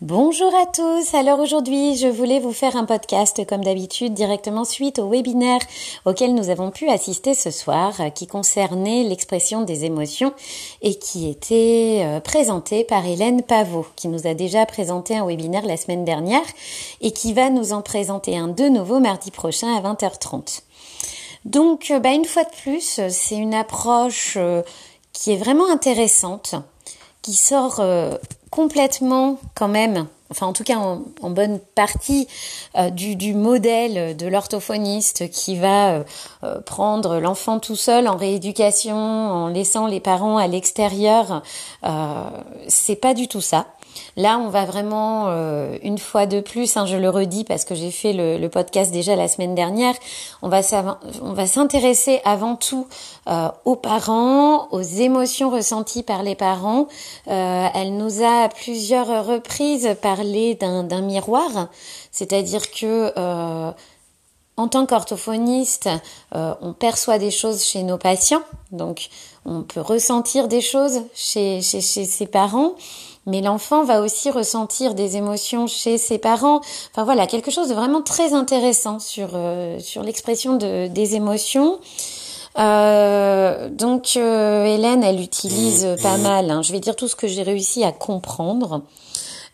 Bonjour à tous. Alors aujourd'hui, je voulais vous faire un podcast comme d'habitude directement suite au webinaire auquel nous avons pu assister ce soir qui concernait l'expression des émotions et qui était euh, présenté par Hélène Pavot qui nous a déjà présenté un webinaire la semaine dernière et qui va nous en présenter un de nouveau mardi prochain à 20h30. Donc euh, bah, une fois de plus, c'est une approche euh, qui est vraiment intéressante qui sort complètement quand même, enfin en tout cas en, bonne partie euh, du, modèle de l'orthophoniste qui va euh, euh, prendre l'enfant tout seul en rééducation en laissant les parents à l'extérieur. c'est pas du tout ça. Là, on va vraiment, euh, une fois de plus, hein, je le redis parce que j'ai fait le, podcast déjà la semaine dernière, on va, s'intéresser avant tout euh, aux parents, aux émotions ressenties par les parents. Euh, elle nous a à plusieurs reprises parlé d'un miroir, c'est-à-dire que en tant qu'orthophoniste, on perçoit des choses chez nos patients, donc on peut ressentir des choses chez, chez, chez ses parents mais l'enfant va aussi ressentir des émotions chez ses parents. Enfin voilà, quelque chose de vraiment très intéressant sur euh, sur l'expression de, des émotions. Euh, donc euh, Hélène, elle utilise pas mal. Hein, je vais dire tout ce que j'ai réussi à comprendre.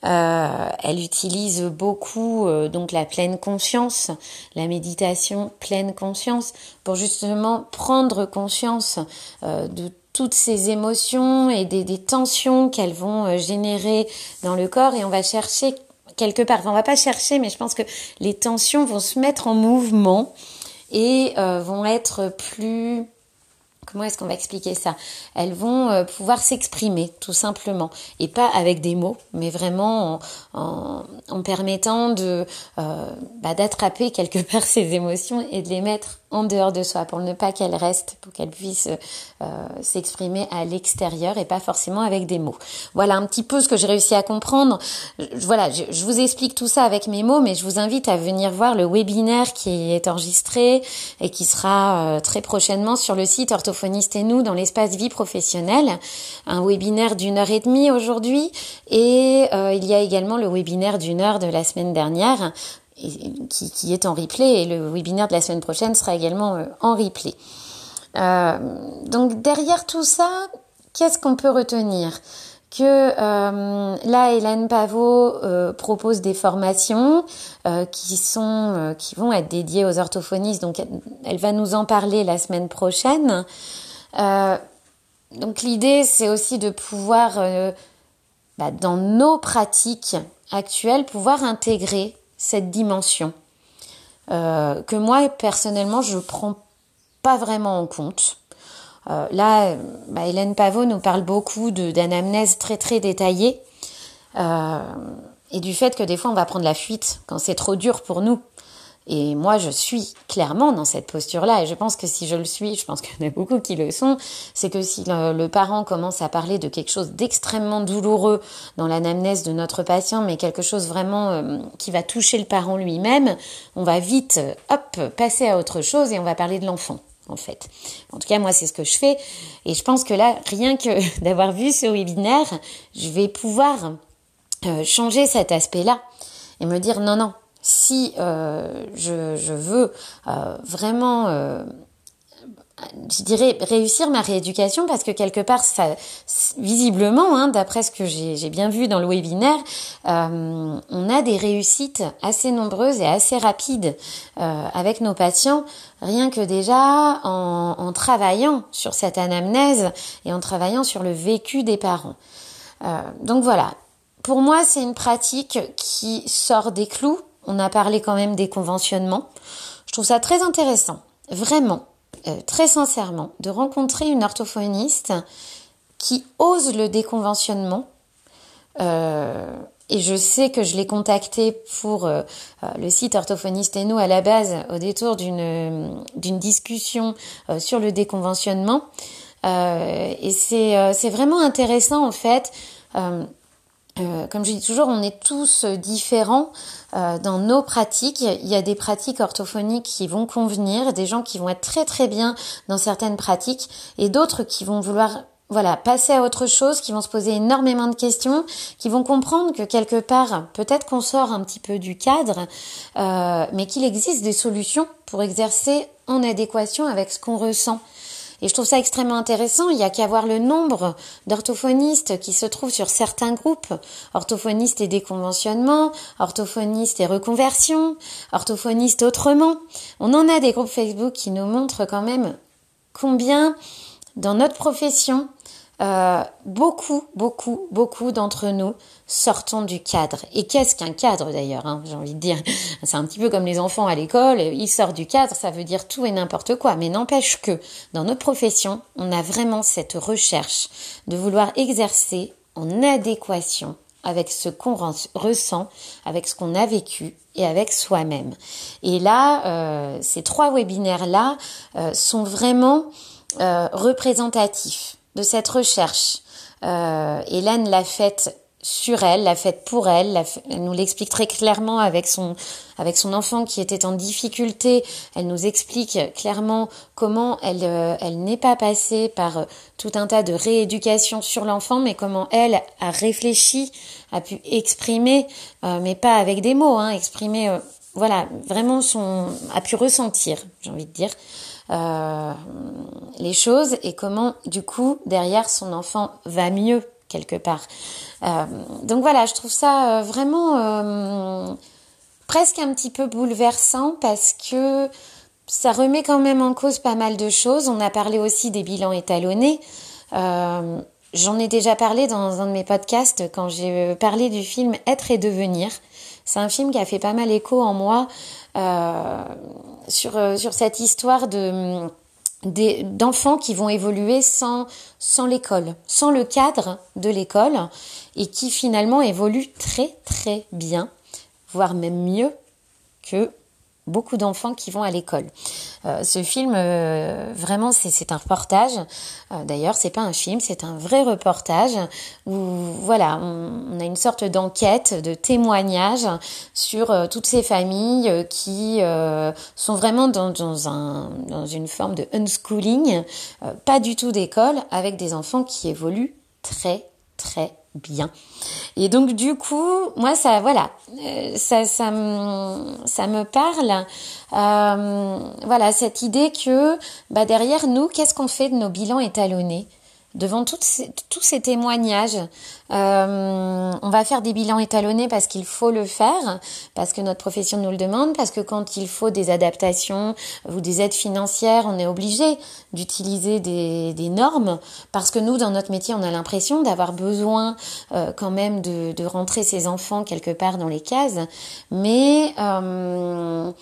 elle utilise beaucoup donc la pleine conscience, la méditation pleine conscience, pour justement prendre conscience de toutes ces émotions et des, tensions qu'elles vont euh, générer dans le corps. Et on va chercher quelque part, on va pas chercher, mais je pense que les tensions vont se mettre en mouvement et euh, vont être plus comment est-ce qu'on va expliquer ça? Elles vont euh, pouvoir s'exprimer tout simplement. Et pas avec des mots, mais vraiment en, en, permettant de bah, d'attraper quelque part ces émotions et de les mettre en dehors de soi, pour ne pas qu'elle reste, pour qu'elle puisse euh, s'exprimer à l'extérieur et pas forcément avec des mots. Voilà un petit peu ce que j'ai réussi à comprendre. Voilà, je, vous explique tout ça avec mes mots, mais je vous invite à venir voir le webinaire qui est enregistré et qui sera euh, très prochainement sur le site Orthophoniste et nous dans l'espace vie professionnelle. Un webinaire d'une heure et demie aujourd'hui et euh, il y a également le webinaire d'une heure de la semaine dernière qui, est en replay et le webinaire de la semaine prochaine sera également euh, en replay. Euh, donc derrière tout ça, qu'est-ce qu'on peut retenir? Que euh, là, Hélène Pavot propose des formations qui sont, qui vont être dédiées aux orthophonistes. Donc, elle va nous en parler la semaine prochaine. donc, l'idée, c'est aussi de pouvoir, bah, dans nos pratiques actuelles, pouvoir intégrer cette dimension euh, que moi personnellement je prends pas vraiment en compte. Euh, là, bah, Hélène Pavot nous parle beaucoup d'anamnèse très très détaillée euh, et du fait que des fois on va prendre la fuite quand c'est trop dur pour nous. Et moi, je suis clairement dans cette posture-là. Et je pense que si je le suis, je pense qu'il y en a beaucoup qui le sont, c'est que si le, parent commence à parler de quelque chose d'extrêmement douloureux dans l'anamnèse de notre patient, mais quelque chose vraiment euh, qui va toucher le parent lui-même, on va vite, hop, passer à autre chose et on va parler de l'enfant en fait. En tout cas, moi, c'est ce que je fais. Et je pense que là, rien que d'avoir vu ce webinaire, je vais pouvoir euh, changer cet aspect-là et me dire non, non, si euh, je, je, veux euh, vraiment, euh, je dirais, réussir ma rééducation, parce que quelque part, ça, visiblement, hein, d'après ce que j'ai bien vu dans le webinaire, on a des réussites assez nombreuses et assez rapides avec nos patients, rien que déjà en, en, travaillant sur cette anamnèse et en travaillant sur le vécu des parents. donc voilà, pour moi, c'est une pratique qui sort des clous, on a parlé quand même des conventionnements. Je trouve ça très intéressant, vraiment, euh, très sincèrement, de rencontrer une orthophoniste qui ose le déconventionnement. Euh, et je sais que je l'ai contactée pour euh, le site Orthophoniste et nous à la base au détour d'une discussion sur le déconventionnement. et c'est vraiment intéressant en fait. Euh, comme je dis toujours, on est tous différents euh, dans nos pratiques. Il y a des pratiques orthophoniques qui vont convenir, des gens qui vont être très très bien dans certaines pratiques et d'autres qui vont vouloir voilà, passer à autre chose, qui vont se poser énormément de questions, qui vont comprendre que quelque part, peut-être qu'on sort un petit peu du cadre, euh, mais qu'il existe des solutions pour exercer en adéquation avec ce qu'on ressent. Et je trouve ça extrêmement intéressant. Il y a qu'à voir le nombre d'orthophonistes qui se trouvent sur certains groupes. Orthophonistes et déconventionnement, orthophonistes et reconversion, orthophonistes autrement. On en a des groupes Facebook qui nous montrent quand même combien dans notre profession, euh, beaucoup, beaucoup, beaucoup d'entre nous sortons du cadre. Et qu'est-ce qu'un cadre d'ailleurs hein, J'ai envie de dire, c'est un petit peu comme les enfants à l'école, ils sortent du cadre, ça veut dire tout et n'importe quoi. Mais n'empêche que dans notre profession, on a vraiment cette recherche de vouloir exercer en adéquation avec ce qu'on ressent, avec ce qu'on a vécu et avec soi-même. Et là, euh, ces trois webinaires-là euh, sont vraiment euh, représentatifs de cette recherche. Euh, Hélène l'a faite sur elle, l'a faite pour elle, elle nous l'explique très clairement avec son avec son enfant qui était en difficulté. Elle nous explique clairement comment elle euh, elle n'est pas passée par euh, tout un tas de rééducation sur l'enfant, mais comment elle a réfléchi, a pu exprimer, euh, mais pas avec des mots, hein, exprimer voilà vraiment son a pu ressentir, j'ai envie de dire. Euh, les choses et comment du coup derrière son enfant va mieux quelque part. Euh, donc voilà, je trouve ça euh, vraiment presque un petit peu bouleversant parce que ça remet quand même en cause pas mal de choses. On a parlé aussi des bilans étalonnés. J'en ai déjà parlé dans un de mes podcasts quand j'ai parlé du film Être et devenir. C'est un film qui a fait pas mal écho en moi euh, sur, euh, sur cette histoire de d'enfants qui vont évoluer sans, sans l'école, sans le cadre de l'école et qui finalement évoluent très très bien, voire même mieux que beaucoup d'enfants qui vont à l'école. Euh, ce film, euh, vraiment, c'est un reportage. Euh, D'ailleurs, c'est pas un film, c'est un vrai reportage où, voilà, on, a une sorte d'enquête, de témoignage sur toutes ces familles qui sont vraiment dans, dans, un, dans une forme de unschooling, pas du tout d'école, avec des enfants qui évoluent très très bien. Et donc du coup, moi ça voilà, euh, ça ça me ça me parle euh, voilà cette idée que bah derrière nous, qu'est-ce qu'on fait de nos bilans étalonnés? Devant toutes tous ces témoignages, euh, on va faire des bilans étalonnés parce qu'il faut le faire, parce que notre profession nous le demande, parce que quand il faut des adaptations ou des aides financières, on est obligé d'utiliser des, normes, parce que nous, dans notre métier, on a l'impression d'avoir besoin euh, quand même de, rentrer ses enfants quelque part dans les cases, mais euh,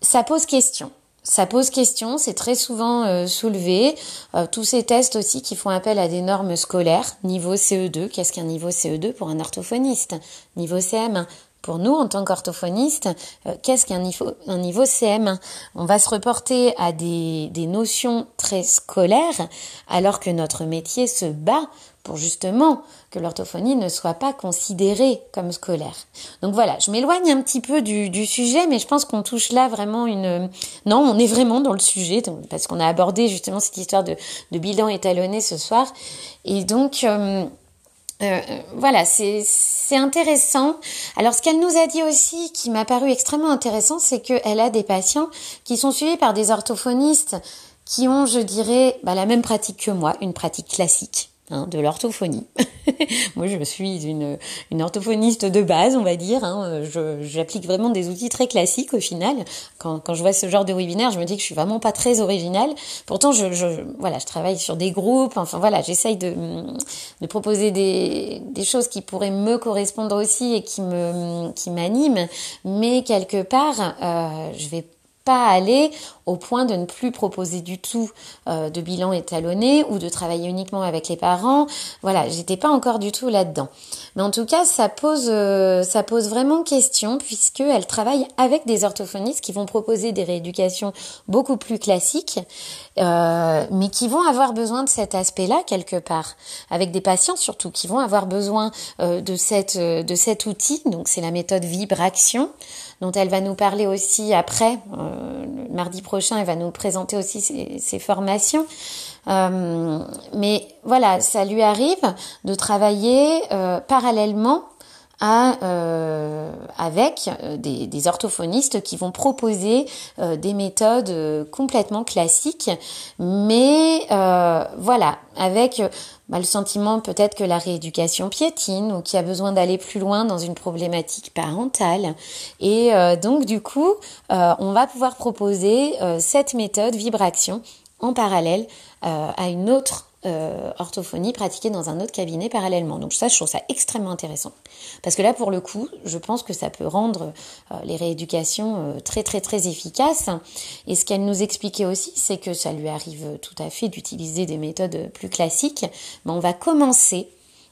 ça pose question ça pose question, c'est très souvent euh, soulevé. Euh, tous ces tests aussi qui font appel à des normes scolaires, niveau CE2, qu'est-ce qu'un niveau CE2 pour un orthophoniste? Niveau CM1, pour nous, en tant qu'orthophoniste, euh, qu'est-ce qu'un niveau, CM1 On va se reporter à des, notions très scolaires, alors que notre métier se bat pour justement que l'orthophonie ne soit pas considérée comme scolaire. Donc voilà, je m'éloigne un petit peu du, sujet, mais je pense qu'on touche là vraiment une... Non, on est vraiment dans le sujet, parce qu'on a abordé justement cette histoire de, de bilan étalonné ce soir. Et donc... Euh, euh, voilà, c'est intéressant. Alors, ce qu'elle nous a dit aussi, qui m'a paru extrêmement intéressant, c'est qu'elle a des patients qui sont suivis par des orthophonistes qui ont, je dirais, bah, la même pratique que moi, une pratique classique. Hein, de l'orthophonie. Moi, je suis une, une orthophoniste de base, on va dire. Hein. J'applique vraiment des outils très classiques au final. Quand, quand je vois ce genre de webinaire, je me dis que je suis vraiment pas très originale. Pourtant, je, je voilà, je travaille sur des groupes. Enfin voilà, j'essaye de, de proposer des, des choses qui pourraient me correspondre aussi et qui me qui m'animent. Mais quelque part, euh, je vais pas aller au point de ne plus proposer du tout euh, de bilan étalonné ou de travailler uniquement avec les parents. Voilà, j'étais pas encore du tout là-dedans. Mais en tout cas, ça pose euh, ça pose vraiment question puisque elle travaille avec des orthophonistes qui vont proposer des rééducations beaucoup plus classiques, euh, mais qui vont avoir besoin de cet aspect-là quelque part, avec des patients surtout qui vont avoir besoin de cette de cet outil. Donc c'est la méthode Vibraction dont elle va nous parler aussi après, euh, mardi prochain, elle va nous présenter aussi ses, formations. mais voilà, ça lui arrive de travailler parallèlement euh, avec euh, des, des, orthophonistes qui vont proposer euh, des méthodes complètement classiques, mais voilà, avec bah, le sentiment peut-être que la rééducation piétine ou qui a besoin d'aller plus loin dans une problématique parentale. Et donc du coup, on va pouvoir proposer cette méthode vibration en parallèle à une autre euh, orthophonie pratiquée dans un autre cabinet parallèlement. Donc ça, je trouve ça extrêmement intéressant. Parce que là, pour le coup, je pense que ça peut rendre euh, les rééducations euh, très très très efficaces. Et ce qu'elle nous expliquait aussi, c'est que ça lui arrive tout à fait d'utiliser des méthodes plus classiques. Mais on va commencer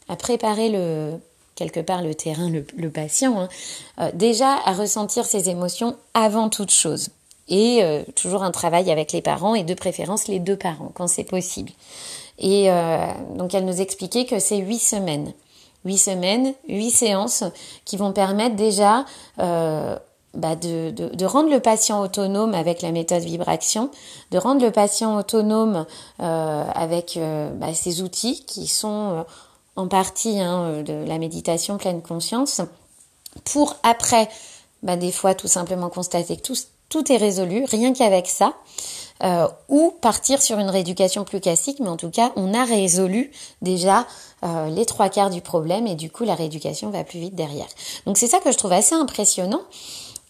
à préparer le quelque part le terrain, le, patient, hein, déjà à ressentir ses émotions avant toute chose. Et toujours un travail avec les parents et de préférence les deux parents quand c'est possible. Et euh, donc elle nous expliquait que c'est huit semaines. Huit semaines, huit séances qui vont permettre déjà euh, bah de, de, rendre le patient autonome avec la méthode vibration, de rendre le patient autonome euh, avec bah, ces outils qui sont en partie hein, de la méditation pleine conscience, pour après, bah, des fois tout simplement constater que tout est résolu, rien qu'avec ça. Euh, ou partir sur une rééducation plus classique, mais en tout cas, on a résolu déjà euh, les trois quarts du problème et du coup, la rééducation va plus vite derrière. Donc c'est ça que je trouve assez impressionnant.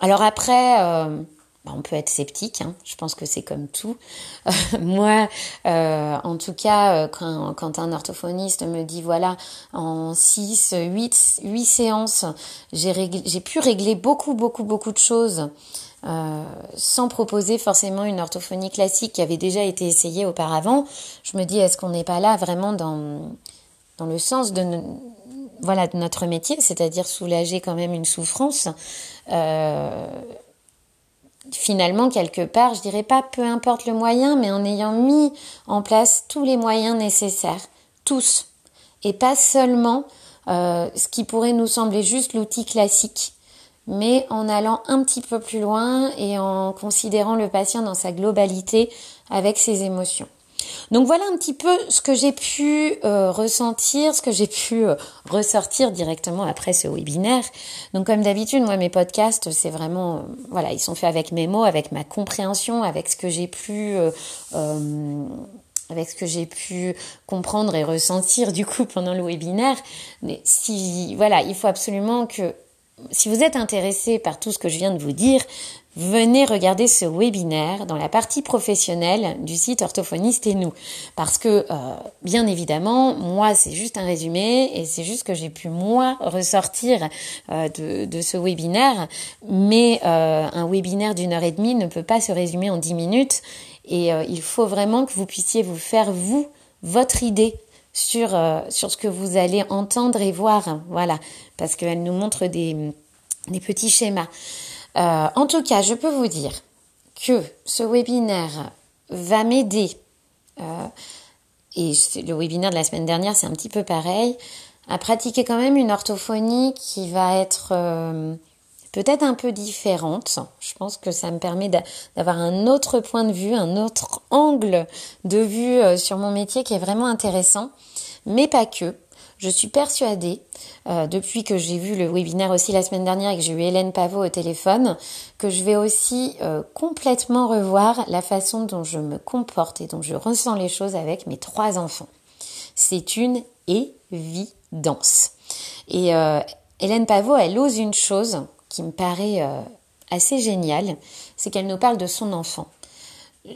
Alors après, euh, bah, on peut être sceptique, hein. je pense que c'est comme tout. moi, en tout cas, quand, quand, un orthophoniste me dit, voilà, en 6, 8, 8 séances, j'ai pu régler beaucoup, beaucoup, beaucoup de choses euh, sans proposer forcément une orthophonie classique qui avait déjà été essayée auparavant, je me dis est-ce qu'on n'est pas là vraiment dans le sens de voilà notre métier, c'est-à-dire soulager quand même une souffrance. Euh, finalement quelque part, je dirais pas peu importe le moyen, mais en ayant mis en place tous les moyens nécessaires, tous, et pas seulement euh, ce qui pourrait nous sembler juste l'outil classique mais en allant un petit peu plus loin et en considérant le patient dans sa globalité avec ses émotions. Donc voilà un petit peu ce que j'ai pu euh, ressentir, ce que j'ai pu euh, ressortir directement après ce webinaire. Donc comme d'habitude, moi mes podcasts, c'est vraiment, euh, voilà, ils sont faits avec mes mots, avec ma compréhension, avec ce que j'ai pu avec ce que j'ai pu comprendre et ressentir du coup pendant le webinaire. Mais si, voilà, il faut absolument que si vous êtes intéressé par tout ce que je viens de vous dire, venez regarder ce webinaire dans la partie professionnelle du site Orthophoniste et nous. Parce que, euh, bien évidemment, moi, c'est juste un résumé et c'est juste que j'ai pu, moi, ressortir euh, de, ce webinaire. Mais euh, un webinaire d'une heure et demie ne peut pas se résumer en dix minutes et il faut vraiment que vous puissiez vous faire, vous, votre idée sur, euh, sur ce que vous allez entendre et voir. Voilà, parce qu'elle nous montre des, petits schémas. Euh, en tout cas, je peux vous dire que ce webinaire va m'aider. Euh, et le webinaire de la semaine dernière, c'est un petit peu pareil, à pratiquer quand même une orthophonie qui va être peut-être un peu différente. Je pense que ça me permet d'avoir un autre point de vue, un autre angle de vue euh, sur mon métier qui est vraiment intéressant, mais pas que. Je suis persuadée, euh, depuis que j'ai vu le webinaire aussi la semaine dernière et que j'ai eu Hélène Pavot au téléphone, que je vais aussi euh, complètement revoir la façon dont je me comporte et dont je ressens les choses avec mes trois enfants. C'est une évidence. Et Hélène Pavot, elle ose une chose qui me paraît euh, assez génial, c'est qu'elle nous parle de son enfant.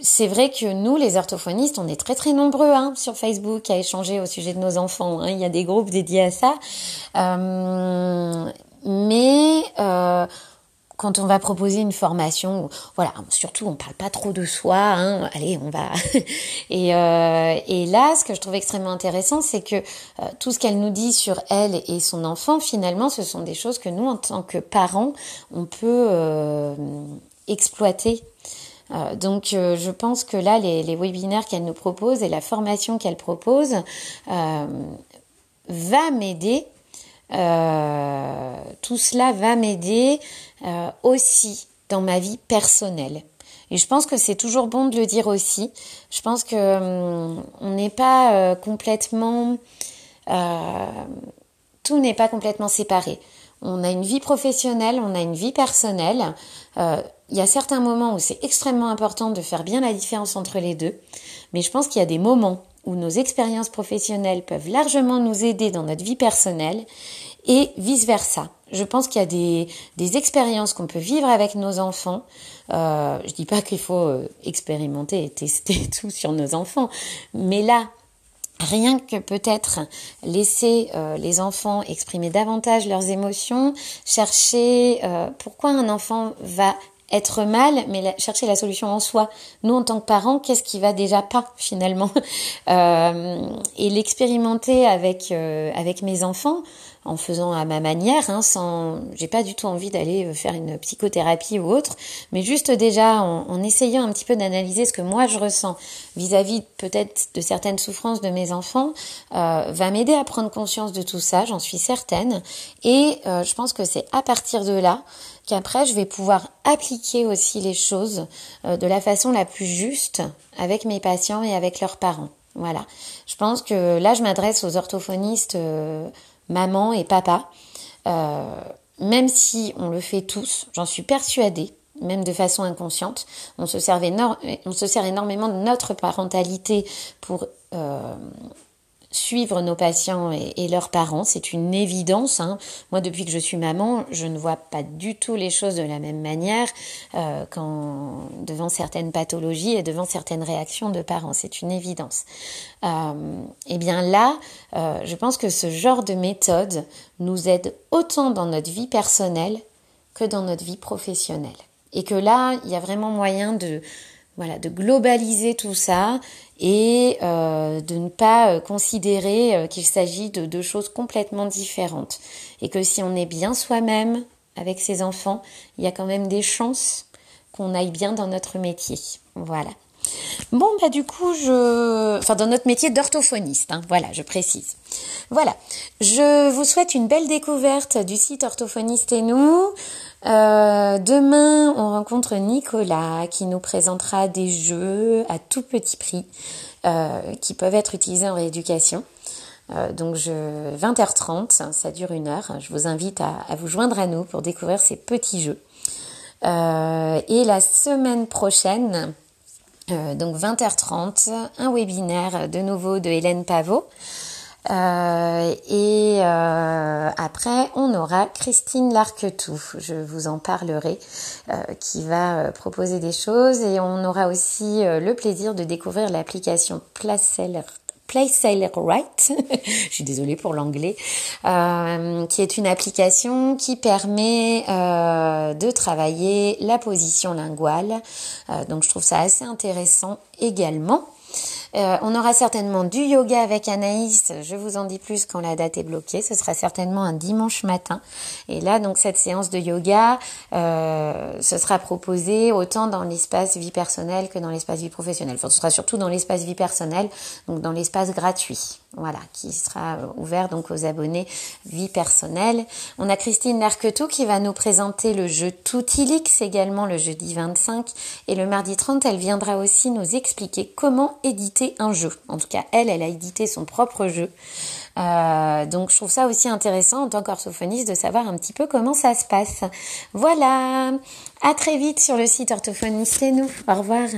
C'est vrai que nous, les orthophonistes, on est très très nombreux hein, sur Facebook à échanger au sujet de nos enfants. Hein. Il y a des groupes dédiés à ça. Euh, mais euh, quand on va proposer une formation, voilà, surtout on parle pas trop de soi, hein, allez, on va. et, euh, et là, ce que je trouve extrêmement intéressant, c'est que euh, tout ce qu'elle nous dit sur elle et son enfant, finalement, ce sont des choses que nous, en tant que parents, on peut euh, exploiter. Euh, donc, je pense que là, les, webinaires qu'elle nous propose et la formation qu'elle propose va m'aider euh, tout cela va m'aider euh, aussi dans ma vie personnelle. Et je pense que c'est toujours bon de le dire aussi. Je pense que hum, n'est pas euh, complètement, euh, tout n'est pas complètement séparé. On a une vie professionnelle, on a une vie personnelle. Il y a certains moments où c'est extrêmement important de faire bien la différence entre les deux. Mais je pense qu'il y a des moments où nos expériences professionnelles peuvent largement nous aider dans notre vie personnelle et vice-versa. Je pense qu'il y a des, des expériences qu'on peut vivre avec nos enfants. Euh, je dis pas qu'il faut euh, expérimenter et tester tout sur nos enfants, mais là, rien que peut-être laisser euh, les enfants exprimer davantage leurs émotions, chercher euh, pourquoi un enfant va être mal, mais chercher la solution en soi. Nous, en tant que parents, qu'est-ce qui va déjà pas finalement? Euh, Et l'expérimenter avec euh, avec mes enfants, en faisant à ma manière, hein, sans, j'ai pas du tout envie d'aller euh, faire une psychothérapie ou autre, mais juste déjà en, essayant un petit peu d'analyser ce que moi je ressens vis-à-vis peut-être de certaines souffrances de mes enfants, euh, va m'aider à prendre conscience de tout ça, j'en suis certaine, et euh, je pense que c'est à partir de là qu'après je vais pouvoir appliquer aussi les choses de la façon la plus juste avec mes patients et avec leurs parents. Voilà. Je pense que là, je m'adresse aux orthophonistes maman et papa. Euh, même si on le fait tous, j'en suis persuadée, même de façon inconsciente, on se, sert, on se sert énormément de notre parentalité pour euh, suivre nos patients et, leurs parents, c'est une évidence. Hein. Moi, depuis que je suis maman, je ne vois pas du tout les choses de la même manière euh, devant certaines pathologies et devant certaines réactions de parents. C'est une évidence. Euh, et eh bien là, euh, je pense que ce genre de méthode nous aide autant dans notre vie personnelle que dans notre vie professionnelle. Et que là, il y a vraiment moyen de voilà, de globaliser tout ça et euh, de ne pas euh, considérer euh, qu'il s'agit de deux choses complètement différentes. Et que si on est bien soi-même avec ses enfants, il y a quand même des chances qu'on aille bien dans notre métier. Voilà. Bon, bah du coup, je... Enfin, dans notre métier d'orthophoniste, hein, voilà, je précise. Voilà, je vous souhaite une belle découverte du site Orthophoniste et nous. Euh, demain, on rencontre Nicolas qui nous présentera des jeux à tout petit prix euh, qui peuvent être utilisés en rééducation. Euh, donc je, 20h30, ça dure une heure. Je vous invite à, vous joindre à nous pour découvrir ces petits jeux. et la semaine prochaine, euh, donc 20h30, un webinaire de nouveau de Hélène Pavot. Euh, et euh, après, on aura Christine Larquetou, je vous en parlerai, qui va proposer des choses. Et on aura aussi le plaisir de découvrir l'application Placel Place Right, je suis désolée pour l'anglais, euh, qui est une application qui permet euh, de travailler la position linguale. Euh, donc je trouve ça assez intéressant également. Euh, on aura certainement du yoga avec Anaïs. Je vous en dis plus quand la date est bloquée. Ce sera certainement un dimanche matin. Et là, donc cette séance de yoga, euh, ce sera proposé autant dans l'espace vie personnelle que dans l'espace vie professionnelle. Ce sera surtout dans l'espace vie personnelle, donc dans l'espace gratuit. Voilà, qui sera ouvert donc aux abonnés vie personnelle. On a Christine Narquetou qui va nous présenter le jeu Toutilix également le jeudi 25 et le mardi 30, elle viendra aussi nous expliquer comment éditer un jeu. En tout cas, elle, elle a édité son propre jeu. Euh, donc je trouve ça aussi intéressant en tant qu'orthophoniste de savoir un petit peu comment ça se passe. Voilà, à très vite sur le site Orthophoniste et nous. Au revoir.